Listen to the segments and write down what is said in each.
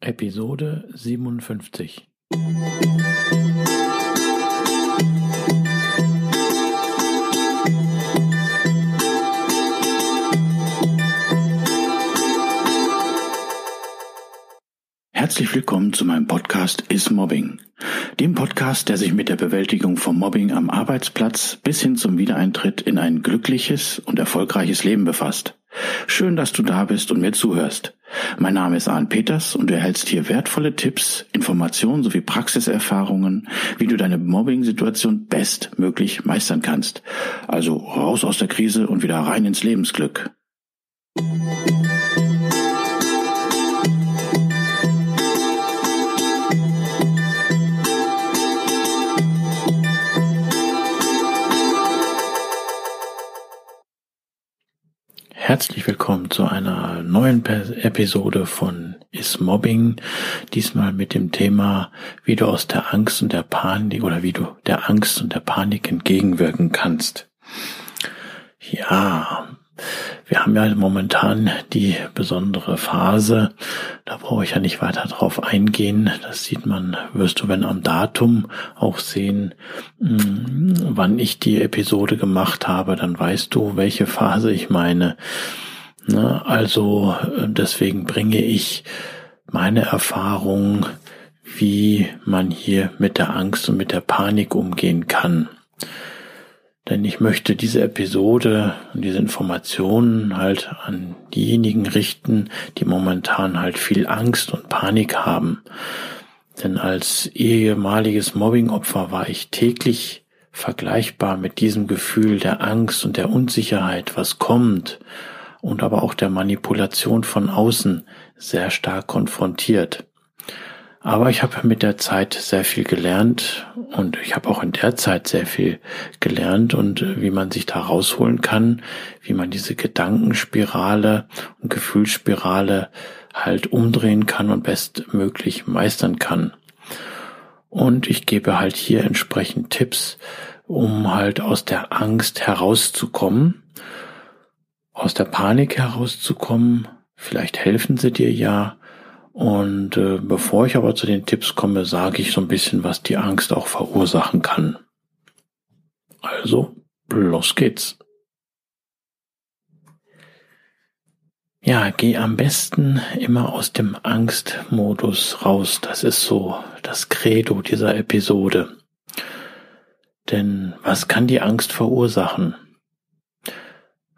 Episode siebenundfünfzig. Herzlich willkommen zu meinem Podcast Is Mobbing, dem Podcast, der sich mit der Bewältigung von Mobbing am Arbeitsplatz bis hin zum Wiedereintritt in ein glückliches und erfolgreiches Leben befasst. Schön, dass du da bist und mir zuhörst. Mein Name ist Arne Peters und du erhältst hier wertvolle Tipps, Informationen sowie Praxiserfahrungen, wie du deine Mobbing-Situation bestmöglich meistern kannst. Also raus aus der Krise und wieder rein ins Lebensglück. Herzlich willkommen zu einer neuen Episode von Is Mobbing. Diesmal mit dem Thema, wie du aus der Angst und der Panik oder wie du der Angst und der Panik entgegenwirken kannst. Ja, wir haben ja momentan die besondere Phase, da brauche ich ja nicht weiter drauf eingehen. Das sieht man, wirst du, wenn am Datum auch sehen, hm, wann ich die Episode gemacht habe, dann weißt du, welche Phase ich meine. Also deswegen bringe ich meine Erfahrung, wie man hier mit der Angst und mit der Panik umgehen kann. Denn ich möchte diese Episode und diese Informationen halt an diejenigen richten, die momentan halt viel Angst und Panik haben. Denn als ehemaliges Mobbingopfer war ich täglich vergleichbar mit diesem Gefühl der Angst und der Unsicherheit, was kommt, und aber auch der Manipulation von außen sehr stark konfrontiert. Aber ich habe mit der Zeit sehr viel gelernt und ich habe auch in der Zeit sehr viel gelernt und wie man sich da rausholen kann, wie man diese Gedankenspirale und Gefühlsspirale halt umdrehen kann und bestmöglich meistern kann. Und ich gebe halt hier entsprechend Tipps, um halt aus der Angst herauszukommen, aus der Panik herauszukommen. Vielleicht helfen sie dir ja und äh, bevor ich aber zu den Tipps komme, sage ich so ein bisschen, was die Angst auch verursachen kann. Also, los geht's. Ja, geh am besten immer aus dem Angstmodus raus. Das ist so das Credo dieser Episode. Denn was kann die Angst verursachen?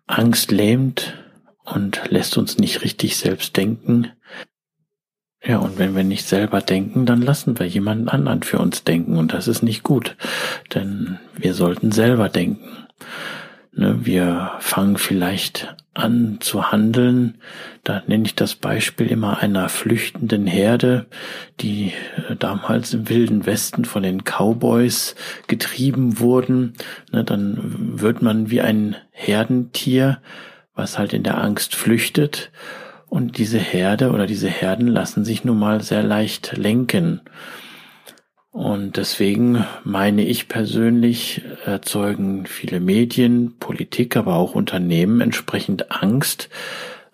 Angst lähmt und lässt uns nicht richtig selbst denken. Ja, und wenn wir nicht selber denken, dann lassen wir jemanden anderen für uns denken. Und das ist nicht gut, denn wir sollten selber denken. Ne, wir fangen vielleicht an zu handeln. Da nenne ich das Beispiel immer einer flüchtenden Herde, die äh, damals im wilden Westen von den Cowboys getrieben wurden. Ne, dann wird man wie ein Herdentier, was halt in der Angst flüchtet und diese Herde oder diese Herden lassen sich nun mal sehr leicht lenken. Und deswegen meine ich persönlich, erzeugen viele Medien, Politik, aber auch Unternehmen entsprechend Angst,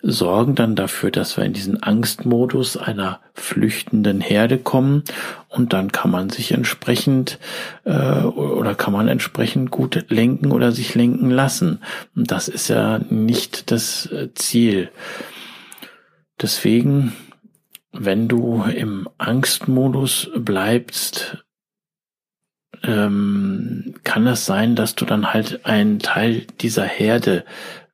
sorgen dann dafür, dass wir in diesen Angstmodus einer flüchtenden Herde kommen und dann kann man sich entsprechend äh, oder kann man entsprechend gut lenken oder sich lenken lassen. Und das ist ja nicht das äh, Ziel. Deswegen, wenn du im Angstmodus bleibst, ähm, kann es sein, dass du dann halt ein Teil dieser Herde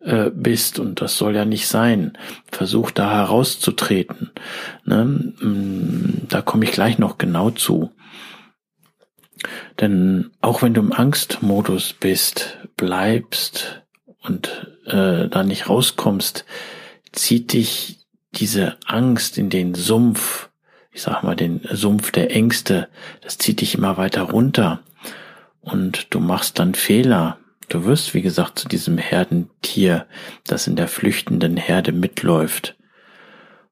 äh, bist und das soll ja nicht sein. Versuch da herauszutreten. Ne? Mm, da komme ich gleich noch genau zu. Denn auch wenn du im Angstmodus bist, bleibst und äh, da nicht rauskommst, zieht dich diese Angst in den Sumpf, ich sag mal den Sumpf der Ängste, das zieht dich immer weiter runter und du machst dann Fehler. Du wirst, wie gesagt, zu diesem Herdentier, das in der flüchtenden Herde mitläuft.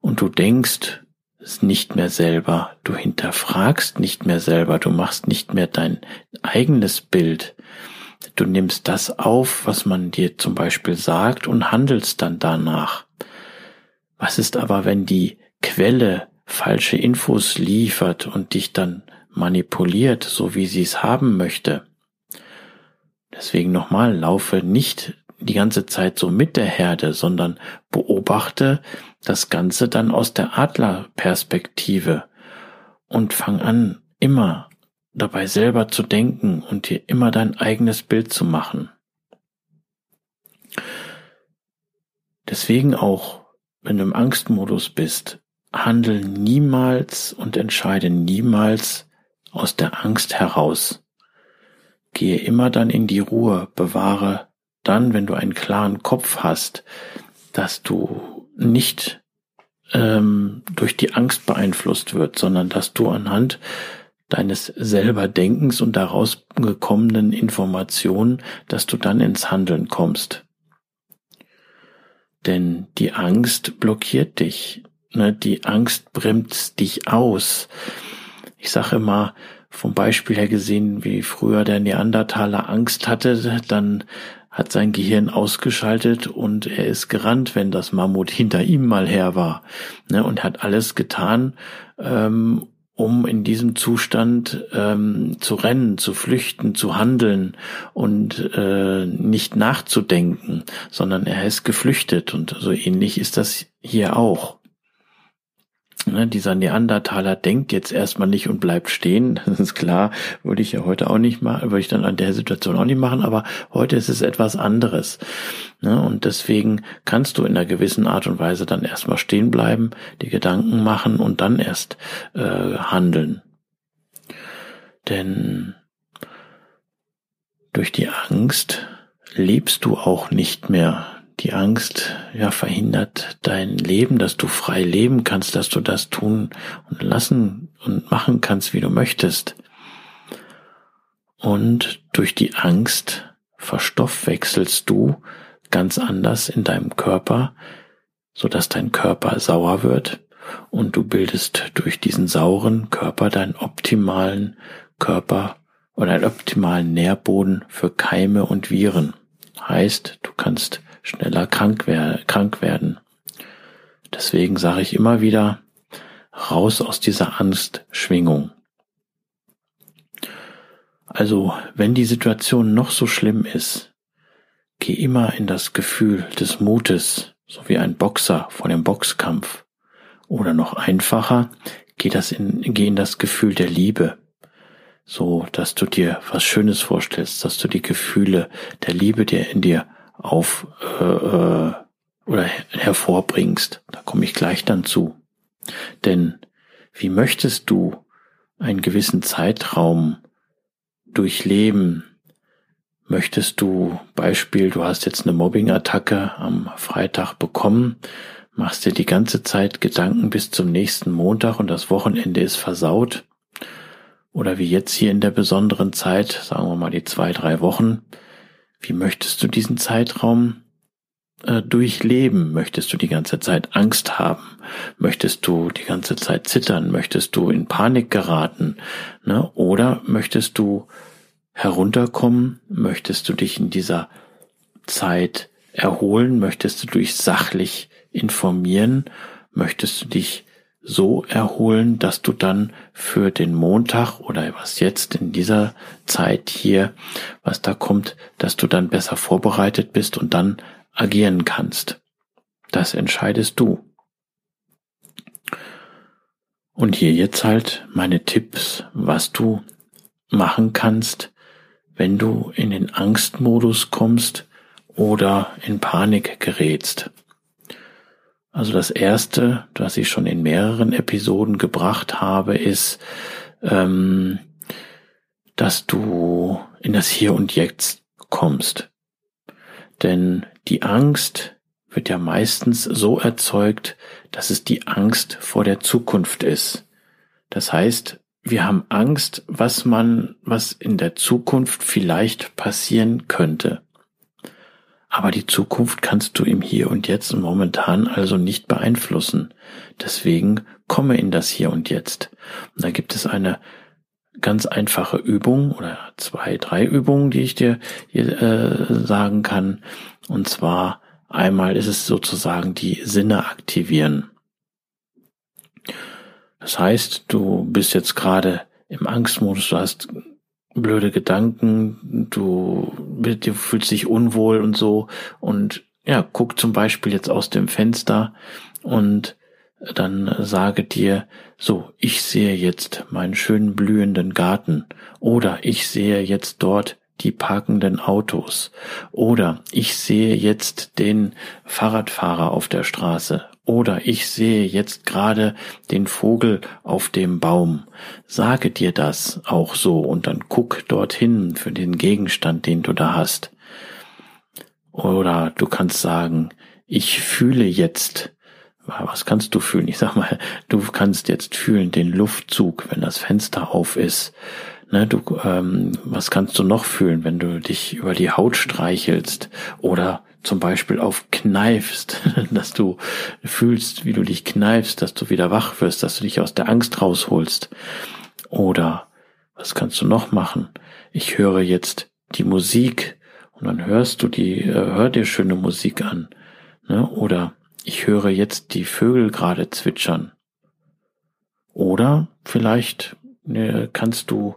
Und du denkst es nicht mehr selber, du hinterfragst nicht mehr selber, du machst nicht mehr dein eigenes Bild. Du nimmst das auf, was man dir zum Beispiel sagt und handelst dann danach. Was ist aber, wenn die Quelle falsche Infos liefert und dich dann manipuliert, so wie sie es haben möchte. Deswegen nochmal, laufe nicht die ganze Zeit so mit der Herde, sondern beobachte das Ganze dann aus der Adlerperspektive und fang an, immer dabei selber zu denken und dir immer dein eigenes Bild zu machen. Deswegen auch, wenn du im Angstmodus bist, handel niemals und entscheide niemals aus der Angst heraus. Gehe immer dann in die Ruhe, bewahre dann, wenn du einen klaren Kopf hast, dass du nicht ähm, durch die Angst beeinflusst wird, sondern dass du anhand deines selber Denkens und daraus gekommenen Informationen, dass du dann ins Handeln kommst. Denn die Angst blockiert dich. Ne? Die Angst bremst dich aus. Ich sage immer, vom Beispiel her gesehen, wie früher der Neandertaler Angst hatte, dann hat sein Gehirn ausgeschaltet und er ist gerannt, wenn das Mammut hinter ihm mal her war. Ne, und hat alles getan, ähm, um in diesem Zustand ähm, zu rennen, zu flüchten, zu handeln und äh, nicht nachzudenken, sondern er ist geflüchtet und so ähnlich ist das hier auch. Ne, dieser Neandertaler denkt jetzt erstmal nicht und bleibt stehen. Das ist klar, würde ich ja heute auch nicht machen, würde ich dann an der Situation auch nicht machen, aber heute ist es etwas anderes. Ne, und deswegen kannst du in einer gewissen Art und Weise dann erstmal stehen bleiben, die Gedanken machen und dann erst äh, handeln. Denn durch die Angst lebst du auch nicht mehr die Angst ja verhindert dein Leben, dass du frei leben kannst, dass du das tun und lassen und machen kannst, wie du möchtest. Und durch die Angst verstoffwechselst du ganz anders in deinem Körper, so dass dein Körper sauer wird und du bildest durch diesen sauren Körper deinen optimalen Körper oder einen optimalen Nährboden für Keime und Viren. Heißt, du kannst schneller krank, wer krank werden. Deswegen sage ich immer wieder, raus aus dieser Angstschwingung. Also, wenn die Situation noch so schlimm ist, geh immer in das Gefühl des Mutes, so wie ein Boxer vor dem Boxkampf. Oder noch einfacher, geh, das in, geh in das Gefühl der Liebe, so dass du dir was Schönes vorstellst, dass du die Gefühle der Liebe dir in dir auf äh, äh, oder hervorbringst. Da komme ich gleich dann zu. Denn wie möchtest du einen gewissen Zeitraum durchleben? Möchtest du, Beispiel, du hast jetzt eine Mobbing-Attacke am Freitag bekommen, machst dir die ganze Zeit Gedanken bis zum nächsten Montag und das Wochenende ist versaut? Oder wie jetzt hier in der besonderen Zeit, sagen wir mal die zwei, drei Wochen, wie möchtest du diesen Zeitraum äh, durchleben? Möchtest du die ganze Zeit Angst haben? Möchtest du die ganze Zeit zittern? Möchtest du in Panik geraten? Ne? Oder möchtest du herunterkommen? Möchtest du dich in dieser Zeit erholen? Möchtest du dich sachlich informieren? Möchtest du dich so erholen, dass du dann für den Montag oder was jetzt in dieser Zeit hier, was da kommt, dass du dann besser vorbereitet bist und dann agieren kannst. Das entscheidest du. Und hier jetzt halt meine Tipps, was du machen kannst, wenn du in den Angstmodus kommst oder in Panik gerätst. Also das erste, was ich schon in mehreren Episoden gebracht habe, ist, ähm, dass du in das Hier und Jetzt kommst. Denn die Angst wird ja meistens so erzeugt, dass es die Angst vor der Zukunft ist. Das heißt, wir haben Angst, was man, was in der Zukunft vielleicht passieren könnte. Aber die Zukunft kannst du im Hier und Jetzt und momentan also nicht beeinflussen. Deswegen komme in das Hier und Jetzt. Und da gibt es eine ganz einfache Übung oder zwei, drei Übungen, die ich dir äh, sagen kann. Und zwar einmal ist es sozusagen die Sinne aktivieren. Das heißt, du bist jetzt gerade im Angstmodus, du hast blöde Gedanken, du, du fühlst dich unwohl und so. Und ja, guck zum Beispiel jetzt aus dem Fenster und dann sage dir, so, ich sehe jetzt meinen schönen blühenden Garten. Oder ich sehe jetzt dort die parkenden Autos. Oder ich sehe jetzt den Fahrradfahrer auf der Straße oder ich sehe jetzt gerade den Vogel auf dem Baum. Sage dir das auch so und dann guck dorthin für den Gegenstand, den du da hast. Oder du kannst sagen, ich fühle jetzt was kannst du fühlen? Ich sag mal, du kannst jetzt fühlen den Luftzug, wenn das Fenster auf ist. Ne, du, ähm, was kannst du noch fühlen, wenn du dich über die Haut streichelst oder zum Beispiel auf kneifst, dass du fühlst, wie du dich kneifst, dass du wieder wach wirst, dass du dich aus der Angst rausholst. Oder was kannst du noch machen? Ich höre jetzt die Musik und dann hörst du die, äh, hör dir schöne Musik an. Ne? Oder ich höre jetzt die Vögel gerade zwitschern. Oder vielleicht ne, kannst du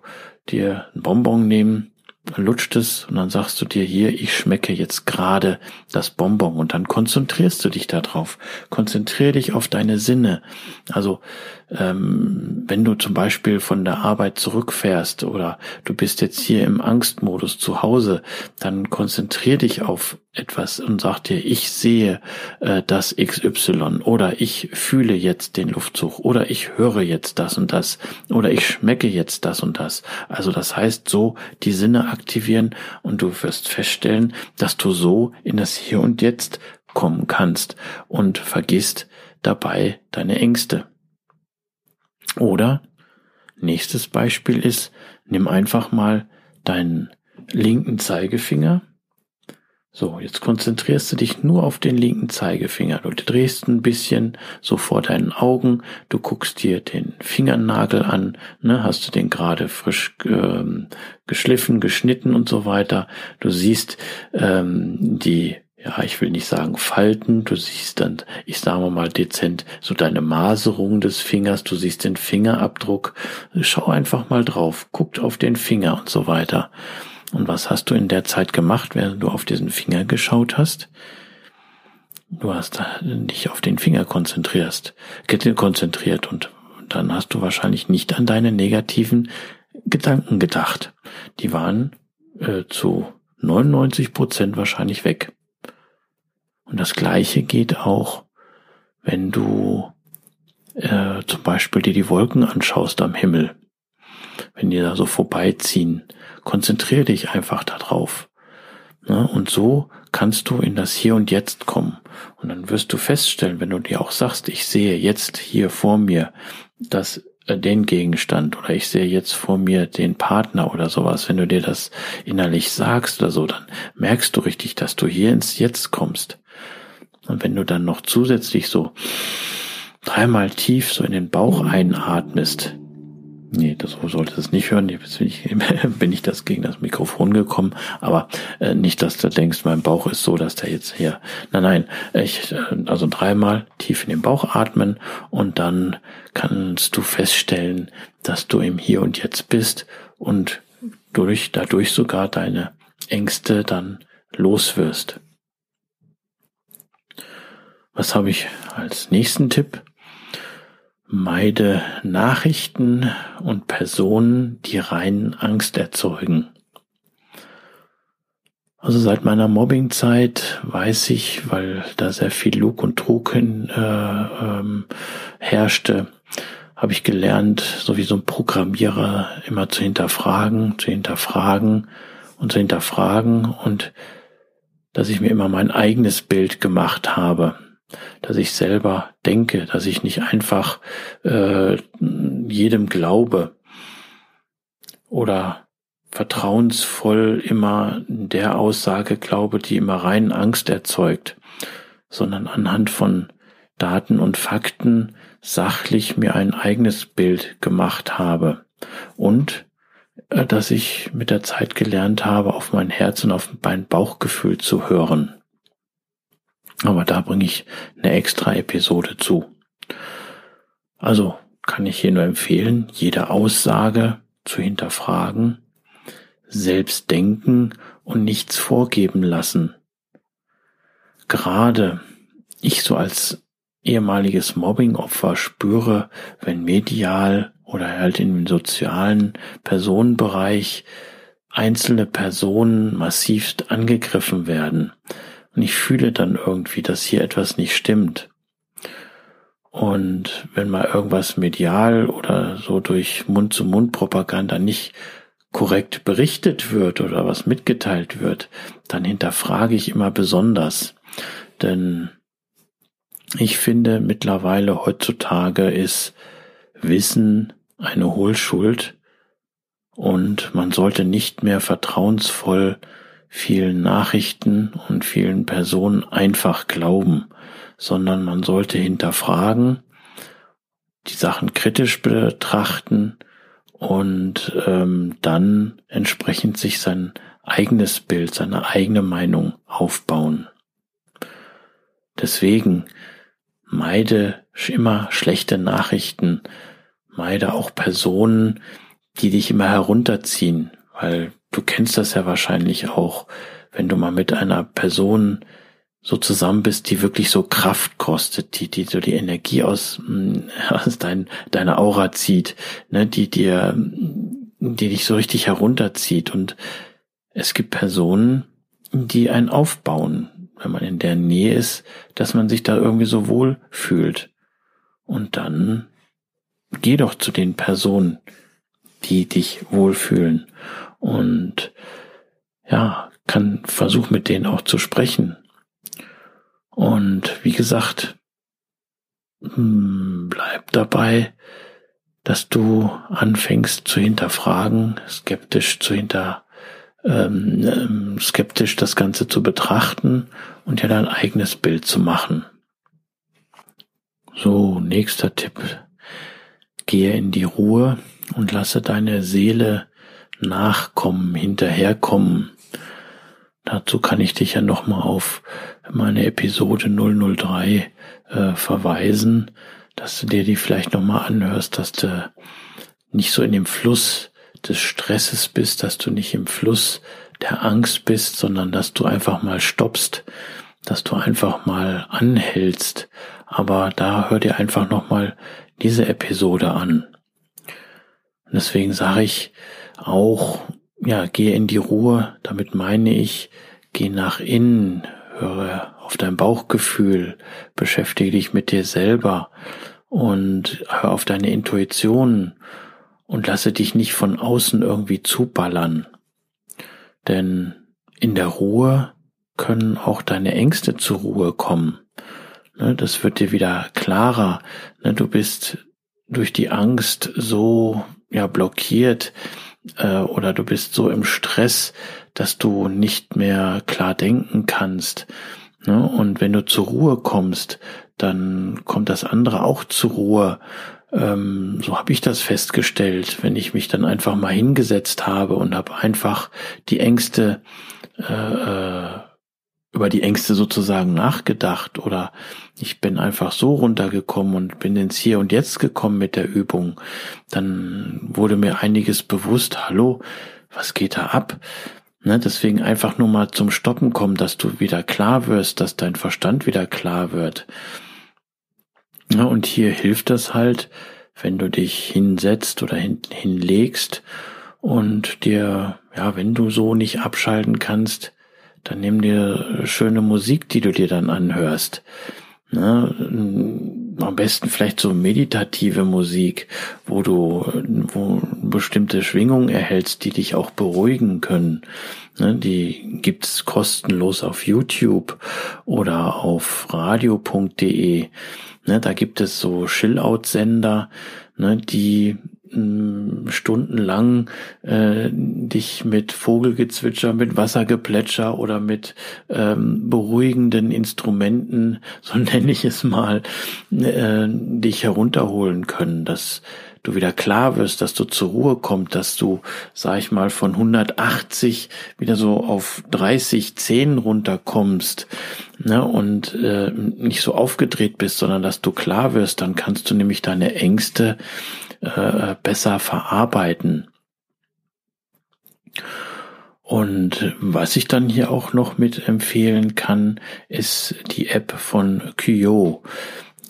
dir ein Bonbon nehmen lutscht es und dann sagst du dir hier, ich schmecke jetzt gerade das Bonbon und dann konzentrierst du dich darauf. Konzentrier dich auf deine Sinne. Also ähm, wenn du zum Beispiel von der Arbeit zurückfährst oder du bist jetzt hier im Angstmodus zu Hause, dann konzentrier dich auf etwas und sag dir, ich sehe äh, das XY oder ich fühle jetzt den Luftzug oder ich höre jetzt das und das oder ich schmecke jetzt das und das. Also das heißt so die Sinne aktivieren und du wirst feststellen, dass du so in das Hier und Jetzt kommen kannst und vergisst dabei deine Ängste. Oder nächstes Beispiel ist, nimm einfach mal deinen linken Zeigefinger. So, jetzt konzentrierst du dich nur auf den linken Zeigefinger. Du drehst ein bisschen so vor deinen Augen. Du guckst dir den Fingernagel an. Ne, hast du den gerade frisch ähm, geschliffen, geschnitten und so weiter. Du siehst ähm, die ja, ich will nicht sagen Falten, du siehst dann, ich sage mal dezent, so deine Maserung des Fingers, du siehst den Fingerabdruck, schau einfach mal drauf, guckt auf den Finger und so weiter. Und was hast du in der Zeit gemacht, während du auf diesen Finger geschaut hast? Du hast dich auf den Finger konzentrierst, konzentriert und dann hast du wahrscheinlich nicht an deine negativen Gedanken gedacht. Die waren äh, zu 99 Prozent wahrscheinlich weg. Und das Gleiche geht auch, wenn du äh, zum Beispiel dir die Wolken anschaust am Himmel. Wenn die da so vorbeiziehen, konzentriere dich einfach darauf. Ne? Und so kannst du in das Hier und Jetzt kommen. Und dann wirst du feststellen, wenn du dir auch sagst, ich sehe jetzt hier vor mir das äh, den Gegenstand oder ich sehe jetzt vor mir den Partner oder sowas, wenn du dir das innerlich sagst oder so, dann merkst du richtig, dass du hier ins Jetzt kommst. Und wenn du dann noch zusätzlich so dreimal tief so in den Bauch einatmest, nee, das so sollte es nicht hören, jetzt bin ich, bin ich das gegen das Mikrofon gekommen, aber äh, nicht, dass du denkst, mein Bauch ist so, dass der jetzt hier, nein, nein, ich, äh, also dreimal tief in den Bauch atmen und dann kannst du feststellen, dass du im Hier und Jetzt bist und durch, dadurch sogar deine Ängste dann loswirst. Was habe ich als nächsten Tipp? Meide Nachrichten und Personen, die rein Angst erzeugen. Also seit meiner Mobbingzeit weiß ich, weil da sehr viel Lug und Trug hin, äh, ähm, herrschte, habe ich gelernt, so wie so ein Programmierer immer zu hinterfragen, zu hinterfragen und zu hinterfragen und dass ich mir immer mein eigenes Bild gemacht habe dass ich selber denke, dass ich nicht einfach äh, jedem glaube oder vertrauensvoll immer der Aussage glaube, die immer rein Angst erzeugt, sondern anhand von Daten und Fakten sachlich mir ein eigenes Bild gemacht habe und äh, dass ich mit der Zeit gelernt habe, auf mein Herz und auf mein Bauchgefühl zu hören. Aber da bringe ich eine extra Episode zu. Also kann ich hier nur empfehlen, jede Aussage zu hinterfragen, selbst denken und nichts vorgeben lassen. Gerade ich so als ehemaliges Mobbingopfer spüre, wenn medial oder halt im sozialen Personenbereich einzelne Personen massivst angegriffen werden. Und ich fühle dann irgendwie, dass hier etwas nicht stimmt. Und wenn mal irgendwas medial oder so durch Mund-zu-Mund-Propaganda nicht korrekt berichtet wird oder was mitgeteilt wird, dann hinterfrage ich immer besonders. Denn ich finde mittlerweile heutzutage ist Wissen eine Hohlschuld und man sollte nicht mehr vertrauensvoll vielen Nachrichten und vielen Personen einfach glauben, sondern man sollte hinterfragen, die Sachen kritisch betrachten und ähm, dann entsprechend sich sein eigenes Bild, seine eigene Meinung aufbauen. Deswegen meide immer schlechte Nachrichten, meide auch Personen, die dich immer herunterziehen, weil du kennst das ja wahrscheinlich auch, wenn du mal mit einer Person so zusammen bist, die wirklich so Kraft kostet, die, die so die Energie aus, mm, aus dein, deiner Aura zieht, ne, die dir, die dich so richtig herunterzieht. Und es gibt Personen, die einen aufbauen, wenn man in der Nähe ist, dass man sich da irgendwie so wohl fühlt. Und dann geh doch zu den Personen, die dich wohlfühlen. Und ja, kann versuch mit denen auch zu sprechen. Und wie gesagt, hm, bleib dabei, dass du anfängst zu hinterfragen, skeptisch zu hinter, ähm, ähm, skeptisch das Ganze zu betrachten und dir dein eigenes Bild zu machen. So, nächster Tipp. Gehe in die Ruhe und lasse deine Seele nachkommen, hinterherkommen. Dazu kann ich dich ja nochmal auf meine Episode 003 äh, verweisen, dass du dir die vielleicht nochmal anhörst, dass du nicht so in dem Fluss des Stresses bist, dass du nicht im Fluss der Angst bist, sondern dass du einfach mal stoppst, dass du einfach mal anhältst. Aber da hör dir einfach nochmal diese Episode an. Und deswegen sage ich auch, ja, gehe in die Ruhe. Damit meine ich, geh nach innen, höre auf dein Bauchgefühl, beschäftige dich mit dir selber und hör auf deine Intuition und lasse dich nicht von außen irgendwie zuballern. Denn in der Ruhe können auch deine Ängste zur Ruhe kommen. Ne, das wird dir wieder klarer. Ne, du bist durch die Angst so ja blockiert äh, oder du bist so im Stress, dass du nicht mehr klar denken kannst. Ne? Und wenn du zur Ruhe kommst, dann kommt das andere auch zur Ruhe. Ähm, so habe ich das festgestellt, wenn ich mich dann einfach mal hingesetzt habe und habe einfach die Ängste äh, äh über die Ängste sozusagen nachgedacht oder ich bin einfach so runtergekommen und bin ins Hier und Jetzt gekommen mit der Übung, dann wurde mir einiges bewusst, hallo, was geht da ab? Ne, deswegen einfach nur mal zum Stoppen kommen, dass du wieder klar wirst, dass dein Verstand wieder klar wird. Ja, und hier hilft das halt, wenn du dich hinsetzt oder hin, hinlegst und dir, ja, wenn du so nicht abschalten kannst, dann nimm dir schöne Musik, die du dir dann anhörst. Ne? Am besten vielleicht so meditative Musik, wo du wo bestimmte Schwingungen erhältst, die dich auch beruhigen können. Ne? Die gibt's kostenlos auf YouTube oder auf radio.de. Ne? Da gibt es so Chill-Out-Sender, ne? die stundenlang äh, dich mit Vogelgezwitscher, mit Wassergeplätscher oder mit ähm, beruhigenden Instrumenten, so nenne ich es mal, äh, dich herunterholen können. Das, du wieder klar wirst, dass du zur Ruhe kommst, dass du, sag ich mal, von 180 wieder so auf 30, 10 runterkommst, ne, und äh, nicht so aufgedreht bist, sondern dass du klar wirst, dann kannst du nämlich deine Ängste äh, besser verarbeiten. Und was ich dann hier auch noch mit empfehlen kann, ist die App von Kyo.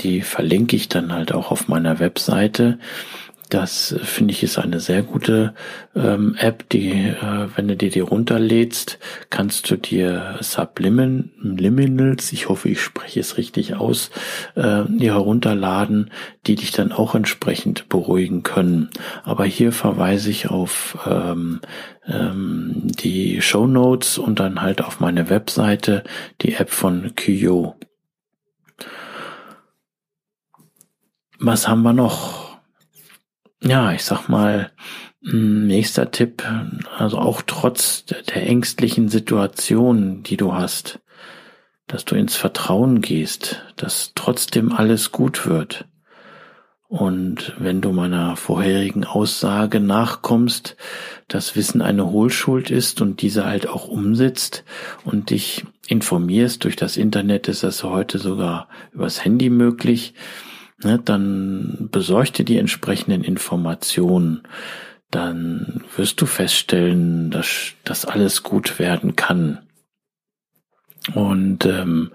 Die verlinke ich dann halt auch auf meiner Webseite. Das finde ich ist eine sehr gute ähm, App, die, äh, wenn du dir die runterlädst, kannst du dir Subliminals, ich hoffe, ich spreche es richtig aus, äh, herunterladen, die dich dann auch entsprechend beruhigen können. Aber hier verweise ich auf ähm, ähm, die Show Notes und dann halt auf meine Webseite die App von Kyo. Was haben wir noch? Ja, ich sag mal, nächster Tipp, also auch trotz der ängstlichen Situation, die du hast, dass du ins Vertrauen gehst, dass trotzdem alles gut wird. Und wenn du meiner vorherigen Aussage nachkommst, dass Wissen eine Hohlschuld ist und diese halt auch umsetzt und dich informierst, durch das Internet ist das heute sogar übers Handy möglich, ne, dann besorg dir die entsprechenden Informationen. Dann wirst du feststellen, dass das alles gut werden kann. Und ähm,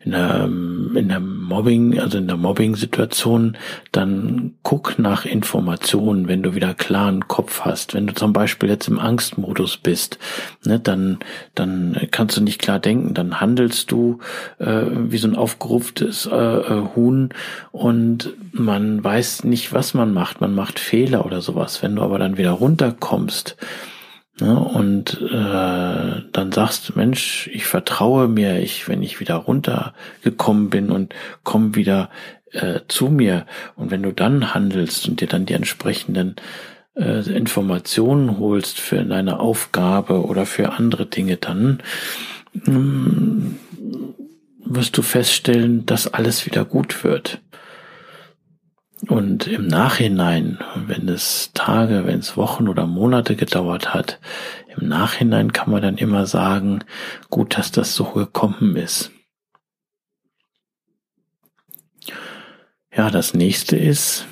in der, in der Mobbing, also in der Mobbing-Situation, dann guck nach Informationen, wenn du wieder klaren Kopf hast. Wenn du zum Beispiel jetzt im Angstmodus bist, ne, dann, dann kannst du nicht klar denken, dann handelst du äh, wie so ein aufgeruftes äh, äh Huhn und man weiß nicht, was man macht. Man macht Fehler oder sowas. Wenn du aber dann wieder runterkommst, Ne? Und äh, dann sagst du, Mensch, ich vertraue mir, ich, wenn ich wieder runtergekommen bin und komm wieder äh, zu mir. Und wenn du dann handelst und dir dann die entsprechenden äh, Informationen holst für deine Aufgabe oder für andere Dinge, dann mh, wirst du feststellen, dass alles wieder gut wird. Und im Nachhinein, wenn es Tage, wenn es Wochen oder Monate gedauert hat, im Nachhinein kann man dann immer sagen, gut, dass das so gekommen ist. Ja, das nächste ist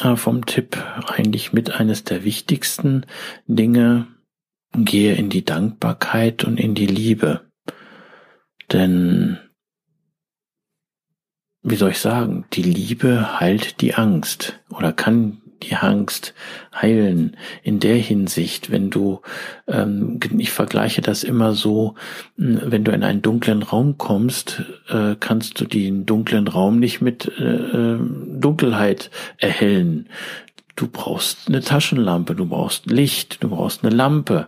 äh, vom Tipp eigentlich mit eines der wichtigsten Dinge, gehe in die Dankbarkeit und in die Liebe. Denn wie soll ich sagen, die Liebe heilt die Angst oder kann die Angst heilen in der Hinsicht, wenn du, ähm, ich vergleiche das immer so, hm, wenn du in einen dunklen Raum kommst, äh, kannst du den dunklen Raum nicht mit äh, äh, Dunkelheit erhellen. Du brauchst eine Taschenlampe, du brauchst Licht, du brauchst eine Lampe.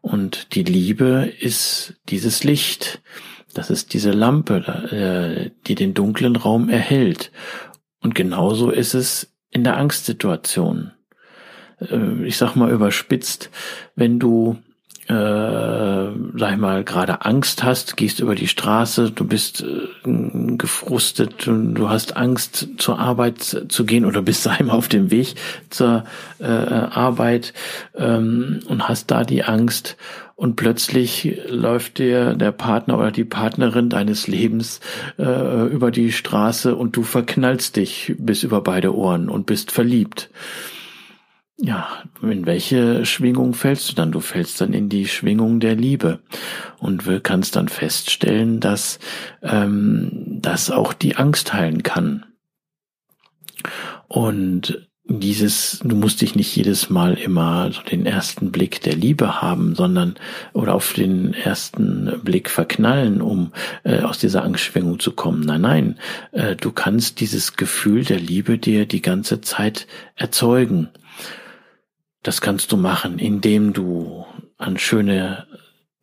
Und die Liebe ist dieses Licht. Das ist diese Lampe, äh, die den dunklen Raum erhält. Und genauso ist es in der Angstsituation. Äh, ich sag mal überspitzt, wenn du äh, sag ich mal, gerade Angst hast, gehst über die Straße, du bist äh, gefrustet, du, hast Angst zur Arbeit zu gehen oder bist einmal auf dem Weg zur äh, Arbeit ähm, und hast da die Angst und plötzlich läuft dir der Partner oder die Partnerin deines Lebens äh, über die Straße und du verknallst dich bis über beide Ohren und bist verliebt ja, in welche Schwingung fällst du dann? Du fällst dann in die Schwingung der Liebe und kannst dann feststellen, dass ähm, das auch die Angst heilen kann. Und dieses, du musst dich nicht jedes Mal immer so den ersten Blick der Liebe haben, sondern oder auf den ersten Blick verknallen, um äh, aus dieser Angstschwingung zu kommen. Nein, nein, äh, du kannst dieses Gefühl der Liebe dir die ganze Zeit erzeugen. Das kannst du machen, indem du an schöne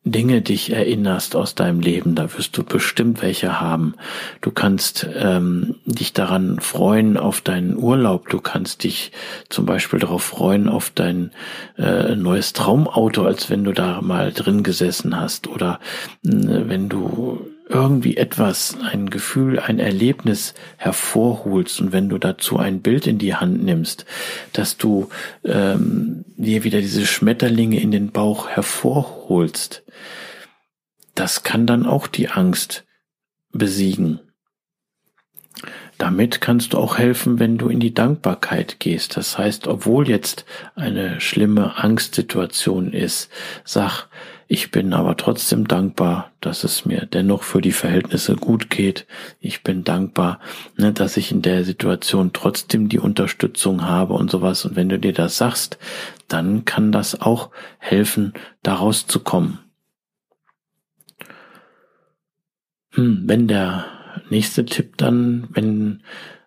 Dinge dich erinnerst aus deinem Leben, da wirst du bestimmt welche haben. Du kannst ähm, dich daran freuen auf deinen Urlaub. Du kannst dich zum Beispiel darauf freuen auf dein äh, neues Traumauto, als wenn du da mal drin gesessen hast. Oder äh, wenn du irgendwie etwas, ein Gefühl, ein Erlebnis hervorholst und wenn du dazu ein Bild in die Hand nimmst, dass du ähm, dir wieder diese Schmetterlinge in den Bauch hervorholst, das kann dann auch die Angst besiegen. Damit kannst du auch helfen, wenn du in die Dankbarkeit gehst. Das heißt, obwohl jetzt eine schlimme Angstsituation ist, sag, ich bin aber trotzdem dankbar, dass es mir dennoch für die Verhältnisse gut geht. Ich bin dankbar, ne, dass ich in der Situation trotzdem die Unterstützung habe und sowas. Und wenn du dir das sagst, dann kann das auch helfen, daraus zu kommen. Hm, wenn der nächste Tipp dann, wenn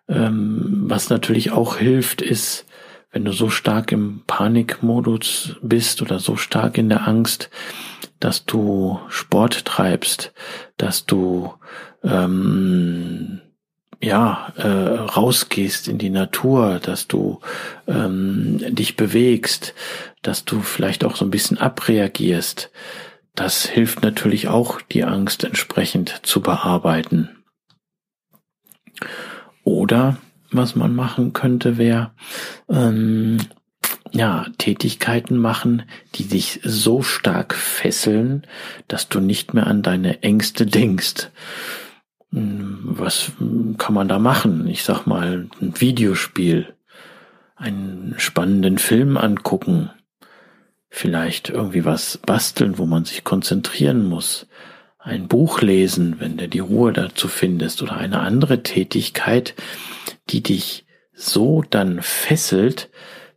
ähm, was natürlich auch hilft, ist, wenn du so stark im Panikmodus bist oder so stark in der Angst, dass du Sport treibst, dass du ähm, ja äh, rausgehst in die Natur, dass du ähm, dich bewegst, dass du vielleicht auch so ein bisschen abreagierst. Das hilft natürlich auch, die Angst entsprechend zu bearbeiten. Oder was man machen könnte, wäre ähm, ja Tätigkeiten machen, die dich so stark fesseln, dass du nicht mehr an deine Ängste denkst. Hm, was kann man da machen? Ich sag mal, ein Videospiel, einen spannenden Film angucken, vielleicht irgendwie was basteln, wo man sich konzentrieren muss, ein Buch lesen, wenn du die Ruhe dazu findest, oder eine andere Tätigkeit, die dich so dann fesselt,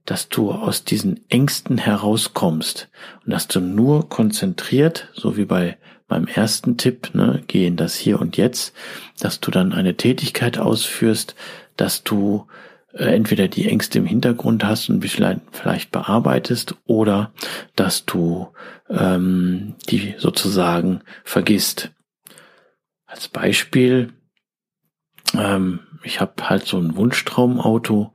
dass du aus diesen Ängsten herauskommst und dass du nur konzentriert, so wie bei meinem ersten Tipp, ne, geh in das Hier und Jetzt, dass du dann eine Tätigkeit ausführst, dass du entweder die Ängste im Hintergrund hast und vielleicht, vielleicht bearbeitest oder dass du ähm, die sozusagen vergisst. Als Beispiel, ähm, ich habe halt so ein Wunschtraumauto,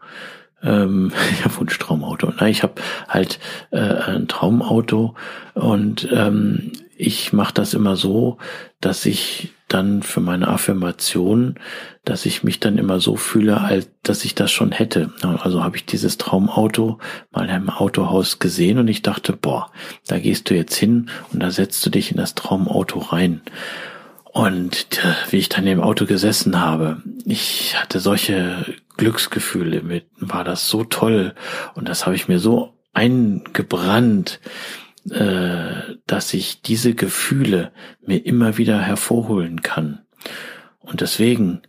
ähm, ja, Wunschtraumauto. Nein, ich habe halt äh, ein Traumauto und ähm, ich mache das immer so, dass ich dann für meine Affirmation, dass ich mich dann immer so fühle, als dass ich das schon hätte. Also habe ich dieses Traumauto mal in einem Autohaus gesehen und ich dachte, boah, da gehst du jetzt hin und da setzt du dich in das Traumauto rein. Und wie ich dann im Auto gesessen habe, ich hatte solche Glücksgefühle mit, war das so toll und das habe ich mir so eingebrannt, äh, dass ich diese Gefühle mir immer wieder hervorholen kann. Und deswegen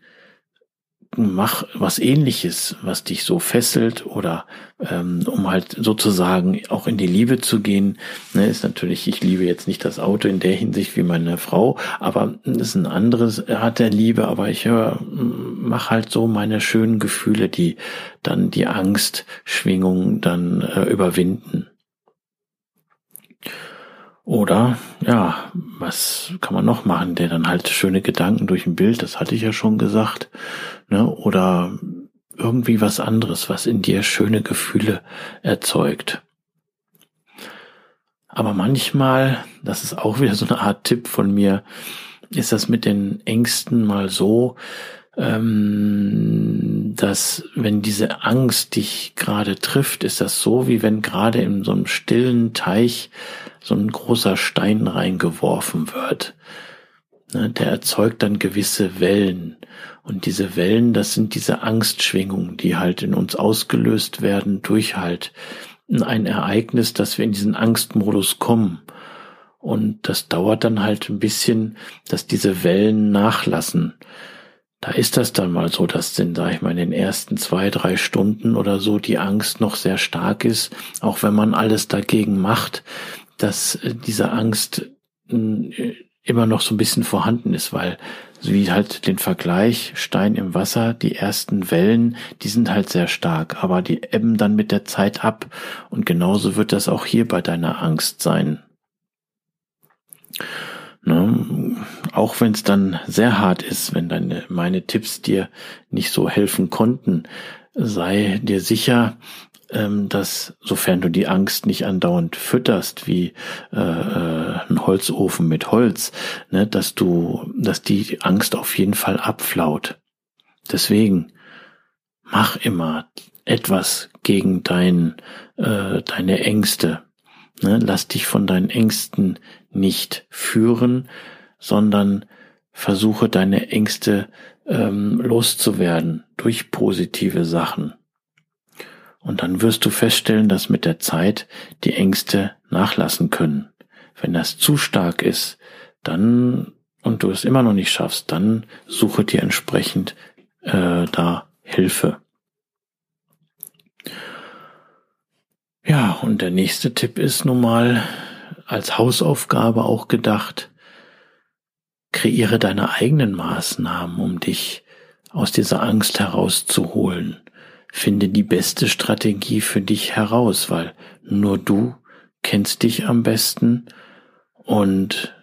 mach was ähnliches, was dich so fesselt oder ähm, um halt sozusagen auch in die Liebe zu gehen, ne, ist natürlich, ich liebe jetzt nicht das Auto in der Hinsicht wie meine Frau, aber ist ein anderes Art der Liebe, aber ich höre, mach halt so meine schönen Gefühle, die dann die Angstschwingung dann äh, überwinden. Oder, ja, was kann man noch machen, der dann halt schöne Gedanken durch ein Bild, das hatte ich ja schon gesagt, ne, oder irgendwie was anderes, was in dir schöne Gefühle erzeugt. Aber manchmal, das ist auch wieder so eine Art Tipp von mir, ist das mit den Ängsten mal so, ähm, dass wenn diese Angst dich gerade trifft, ist das so, wie wenn gerade in so einem stillen Teich so ein großer Stein reingeworfen wird. Ne, der erzeugt dann gewisse Wellen. Und diese Wellen, das sind diese Angstschwingungen, die halt in uns ausgelöst werden durch halt ein Ereignis, dass wir in diesen Angstmodus kommen. Und das dauert dann halt ein bisschen, dass diese Wellen nachlassen da ist das dann mal so, dass denn, sag ich mal, in den ersten zwei, drei Stunden oder so die Angst noch sehr stark ist, auch wenn man alles dagegen macht, dass äh, diese Angst äh, immer noch so ein bisschen vorhanden ist, weil wie halt den Vergleich Stein im Wasser, die ersten Wellen, die sind halt sehr stark, aber die ebben dann mit der Zeit ab und genauso wird das auch hier bei deiner Angst sein. Ne? Auch wenn es dann sehr hart ist, wenn deine, meine Tipps dir nicht so helfen konnten, sei dir sicher, dass sofern du die Angst nicht andauernd fütterst wie äh, äh, ein Holzofen mit Holz, ne, dass du, dass die Angst auf jeden Fall abflaut. Deswegen mach immer etwas gegen dein, äh, deine Ängste. Ne? Lass dich von deinen Ängsten nicht führen, sondern versuche deine Ängste ähm, loszuwerden durch positive Sachen. Und dann wirst du feststellen, dass mit der Zeit die Ängste nachlassen können. Wenn das zu stark ist, dann und du es immer noch nicht schaffst, dann suche dir entsprechend äh, da Hilfe. Ja, und der nächste Tipp ist nun mal als Hausaufgabe auch gedacht, kreiere deine eigenen Maßnahmen, um dich aus dieser Angst herauszuholen. Finde die beste Strategie für dich heraus, weil nur du kennst dich am besten und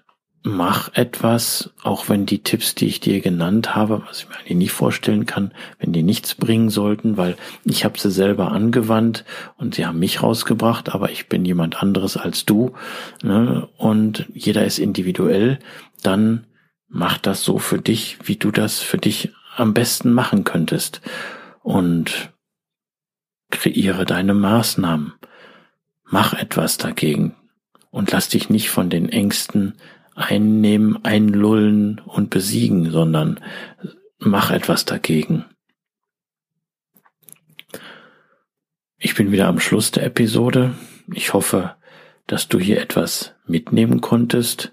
mach etwas, auch wenn die Tipps, die ich dir genannt habe, was ich mir eigentlich nicht vorstellen kann, wenn die nichts bringen sollten, weil ich habe sie selber angewandt und sie haben mich rausgebracht, aber ich bin jemand anderes als du ne? und jeder ist individuell, dann mach das so für dich, wie du das für dich am besten machen könntest und kreiere deine Maßnahmen. Mach etwas dagegen und lass dich nicht von den Ängsten einnehmen, einlullen und besiegen, sondern mach etwas dagegen. Ich bin wieder am Schluss der Episode. Ich hoffe, dass du hier etwas mitnehmen konntest.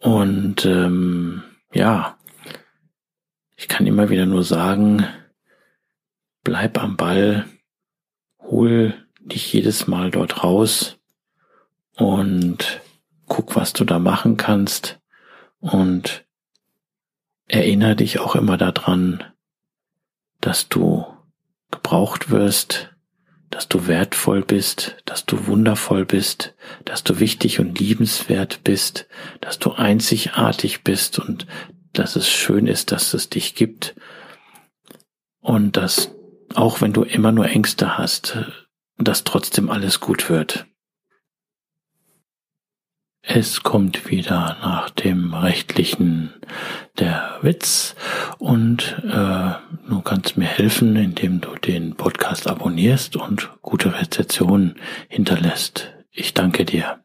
Und ähm, ja, ich kann immer wieder nur sagen, bleib am Ball, hol dich jedes Mal dort raus und guck, was du da machen kannst und erinnere dich auch immer daran, dass du gebraucht wirst, dass du wertvoll bist, dass du wundervoll bist, dass du wichtig und liebenswert bist, dass du einzigartig bist und dass es schön ist, dass es dich gibt und dass auch wenn du immer nur Ängste hast, dass trotzdem alles gut wird. Es kommt wieder nach dem rechtlichen der Witz und äh, du kannst mir helfen, indem du den Podcast abonnierst und gute Rezessionen hinterlässt. Ich danke dir.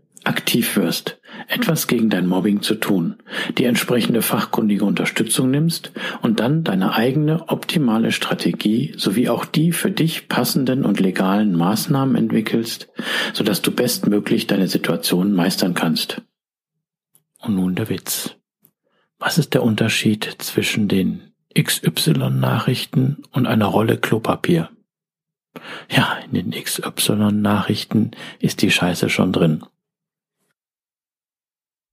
aktiv wirst, etwas gegen dein Mobbing zu tun, die entsprechende fachkundige Unterstützung nimmst und dann deine eigene optimale Strategie sowie auch die für dich passenden und legalen Maßnahmen entwickelst, sodass du bestmöglich deine Situation meistern kannst. Und nun der Witz. Was ist der Unterschied zwischen den XY-Nachrichten und einer Rolle Klopapier? Ja, in den XY-Nachrichten ist die Scheiße schon drin.